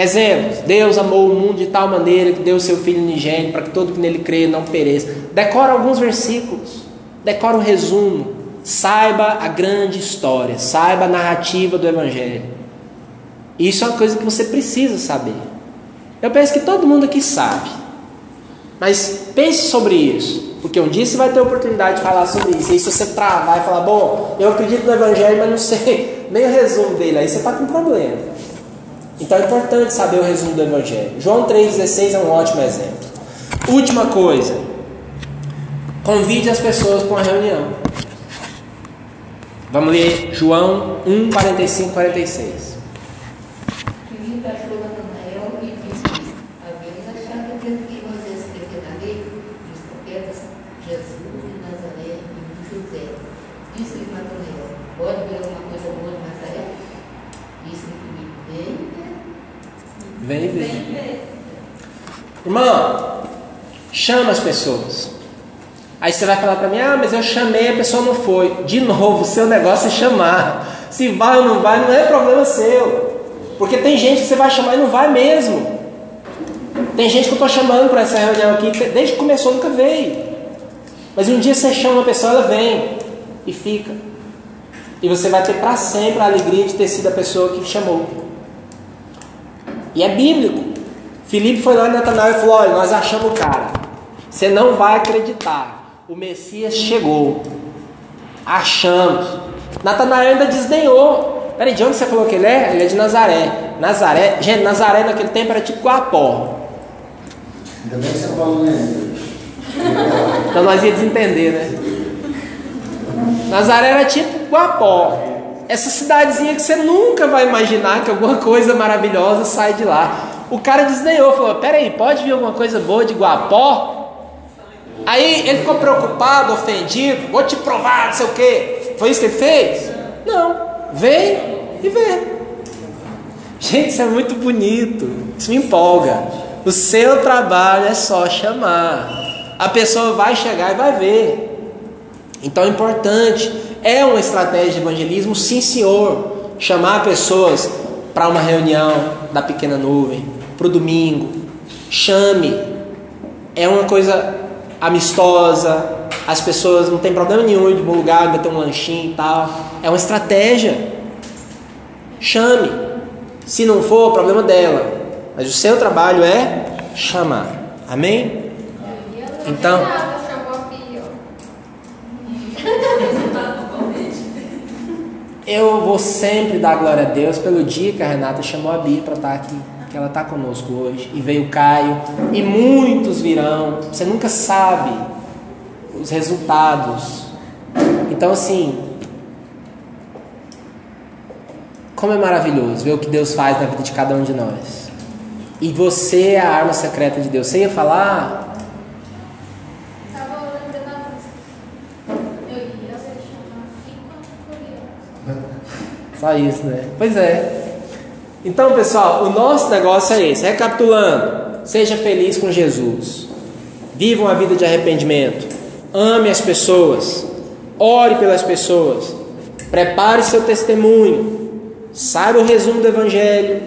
Exemplos: Deus amou o mundo de tal maneira que deu o seu Filho unigênito para que todo que nele crê não pereça. Decora alguns versículos. Decora um resumo. Saiba a grande história. Saiba a narrativa do Evangelho. Isso é uma coisa que você precisa saber. Eu penso que todo mundo aqui sabe. Mas pense sobre isso. Porque um dia você vai ter oportunidade de falar sobre isso. E se você travar e falar, bom, eu acredito no Evangelho, mas não sei nem o resumo dele, aí você está com problema. Então é importante saber o resumo do Evangelho. João 3,16 é um ótimo exemplo. Última coisa. Convide as pessoas para uma reunião. Vamos ler João 1, 45, 46. Filipe achou Natanael e disse: Haveis achado aquilo que você escreveu na lei, dos profetas, Jesus de Nazaré e de José. Disse-lhe Natanael: Pode ver alguma coisa boa de Nazaré? Disse-lhe Filipe: Vem ver. Vem ver. Irmão, chama as pessoas. Aí você vai falar para mim: Ah, mas eu chamei, a pessoa não foi. De novo, o seu negócio é chamar. Se vai ou não vai, não é problema seu. Porque tem gente que você vai chamar e não vai mesmo. Tem gente que eu estou chamando para essa reunião aqui, desde que começou nunca veio. Mas um dia você chama uma pessoa, ela vem e fica. E você vai ter para sempre a alegria de ter sido a pessoa que chamou. E é bíblico. Filipe foi lá em Natanael e falou: Olha, nós achamos o cara. Você não vai acreditar. O Messias chegou. Achamos. Natanael ainda desdenhou. Peraí, de onde você falou que ele é? Ele é de Nazaré. Nazaré, gente, Nazaré naquele tempo era tipo Guapó. Ainda bem que você falou né? Então nós ia desentender, né? Nazaré era tipo Guapó. Essa cidadezinha que você nunca vai imaginar que alguma coisa maravilhosa sai de lá. O cara desdenhou, falou: Peraí, pode vir alguma coisa boa de Guapó? Aí ele ficou preocupado, ofendido, vou te provar, não sei o quê. Foi isso que ele fez? Não. Vem e vê. Gente, isso é muito bonito. Isso me empolga. O seu trabalho é só chamar. A pessoa vai chegar e vai ver. Então é importante. É uma estratégia de evangelismo, sim, senhor. Chamar pessoas para uma reunião da pequena nuvem, para o domingo. Chame. É uma coisa amistosa, as pessoas não tem problema nenhum de um lugar, meter um lanchinho e tal. É uma estratégia. Chame. Se não for, problema dela. Mas o seu trabalho é chamar. Amém? Então. Eu vou sempre dar glória a Deus pelo dia que a Renata chamou a Bia para estar aqui que ela está conosco hoje, e veio Caio, e muitos virão, você nunca sabe os resultados. Então, assim, como é maravilhoso ver o que Deus faz na vida de cada um de nós. E você é a arma secreta de Deus. Você ia falar? Só isso, né? Pois é. Então, pessoal, o nosso negócio é esse. Recapitulando, seja feliz com Jesus. Viva uma vida de arrependimento. Ame as pessoas. Ore pelas pessoas. Prepare seu testemunho. Saiba o resumo do Evangelho.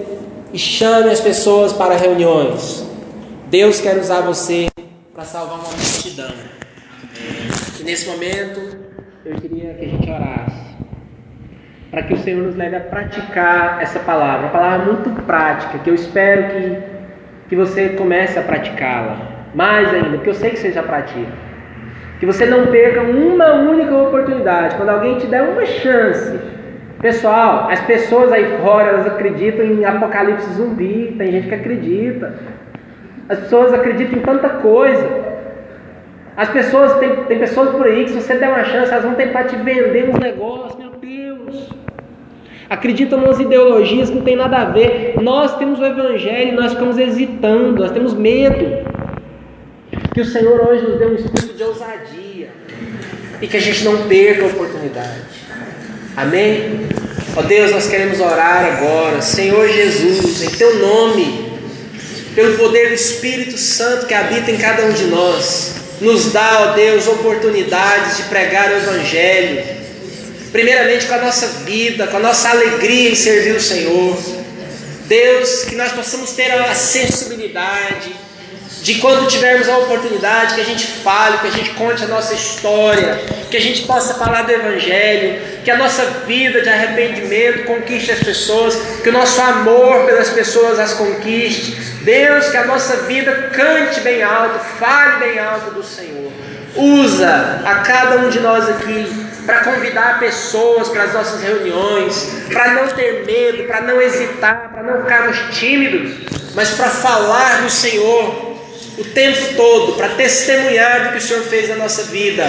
E chame as pessoas para reuniões. Deus quer usar você para salvar uma multidão. E nesse momento, eu queria que a gente orasse para que o Senhor nos leve a praticar essa palavra, uma palavra muito prática, que eu espero que, que você comece a praticá-la, mais ainda, porque eu sei que você já pratica. Que você não perca uma única oportunidade, quando alguém te der uma chance. Pessoal, as pessoas aí fora, elas acreditam em apocalipse zumbi, tem gente que acredita. As pessoas acreditam em tanta coisa. As pessoas, tem, tem pessoas por aí que se você der uma chance, elas vão tentar te vender negócio, meu Deus acreditam nas ideologias que não tem nada a ver. Nós temos o Evangelho, nós ficamos hesitando, nós temos medo. Que o Senhor hoje nos dê um espírito de ousadia e que a gente não perca a oportunidade. Amém? Ó oh Deus, nós queremos orar agora, Senhor Jesus, em Teu nome, pelo poder do Espírito Santo que habita em cada um de nós, nos dá, ó oh Deus, oportunidades de pregar o Evangelho primeiramente com a nossa vida, com a nossa alegria em servir o Senhor. Deus, que nós possamos ter a sensibilidade de quando tivermos a oportunidade que a gente fale, que a gente conte a nossa história, que a gente possa falar do Evangelho, que a nossa vida de arrependimento conquiste as pessoas, que o nosso amor pelas pessoas as conquiste. Deus, que a nossa vida cante bem alto, fale bem alto do Senhor. Usa a cada um de nós aqui para convidar pessoas para as nossas reuniões, para não ter medo, para não hesitar, para não ficarmos tímidos, mas para falar do Senhor o tempo todo para testemunhar do que o Senhor fez na nossa vida.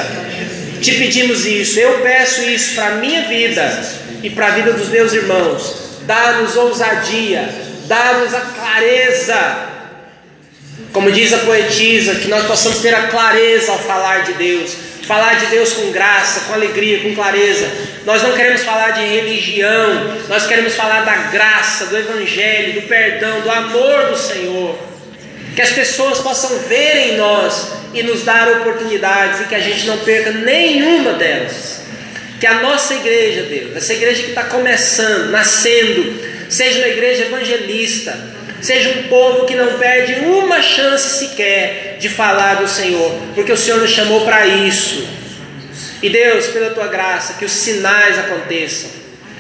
Te pedimos isso, eu peço isso para a minha vida e para a vida dos meus irmãos. Dá-nos ousadia, dá-nos a clareza. Como diz a poetisa, que nós possamos ter a clareza ao falar de Deus, falar de Deus com graça, com alegria, com clareza. Nós não queremos falar de religião, nós queremos falar da graça, do Evangelho, do perdão, do amor do Senhor que as pessoas possam ver em nós e nos dar oportunidades e que a gente não perca nenhuma delas. Que a nossa igreja, Deus, essa igreja que está começando, nascendo, seja uma igreja evangelista, seja um povo que não perde uma chance sequer de falar do Senhor, porque o Senhor nos chamou para isso. E Deus, pela tua graça, que os sinais aconteçam,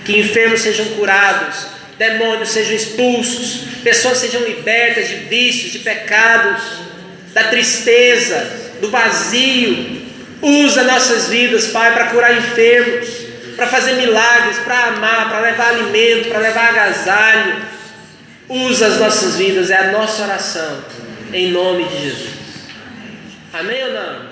que enfermos sejam curados, demônios sejam expulsos, pessoas sejam libertas de vícios, de pecados, da tristeza, do vazio. Usa nossas vidas, Pai, para curar enfermos, para fazer milagres, para amar, para levar alimento, para levar agasalho. Usa as nossas vidas, é a nossa oração, em nome de Jesus. Amém ou não?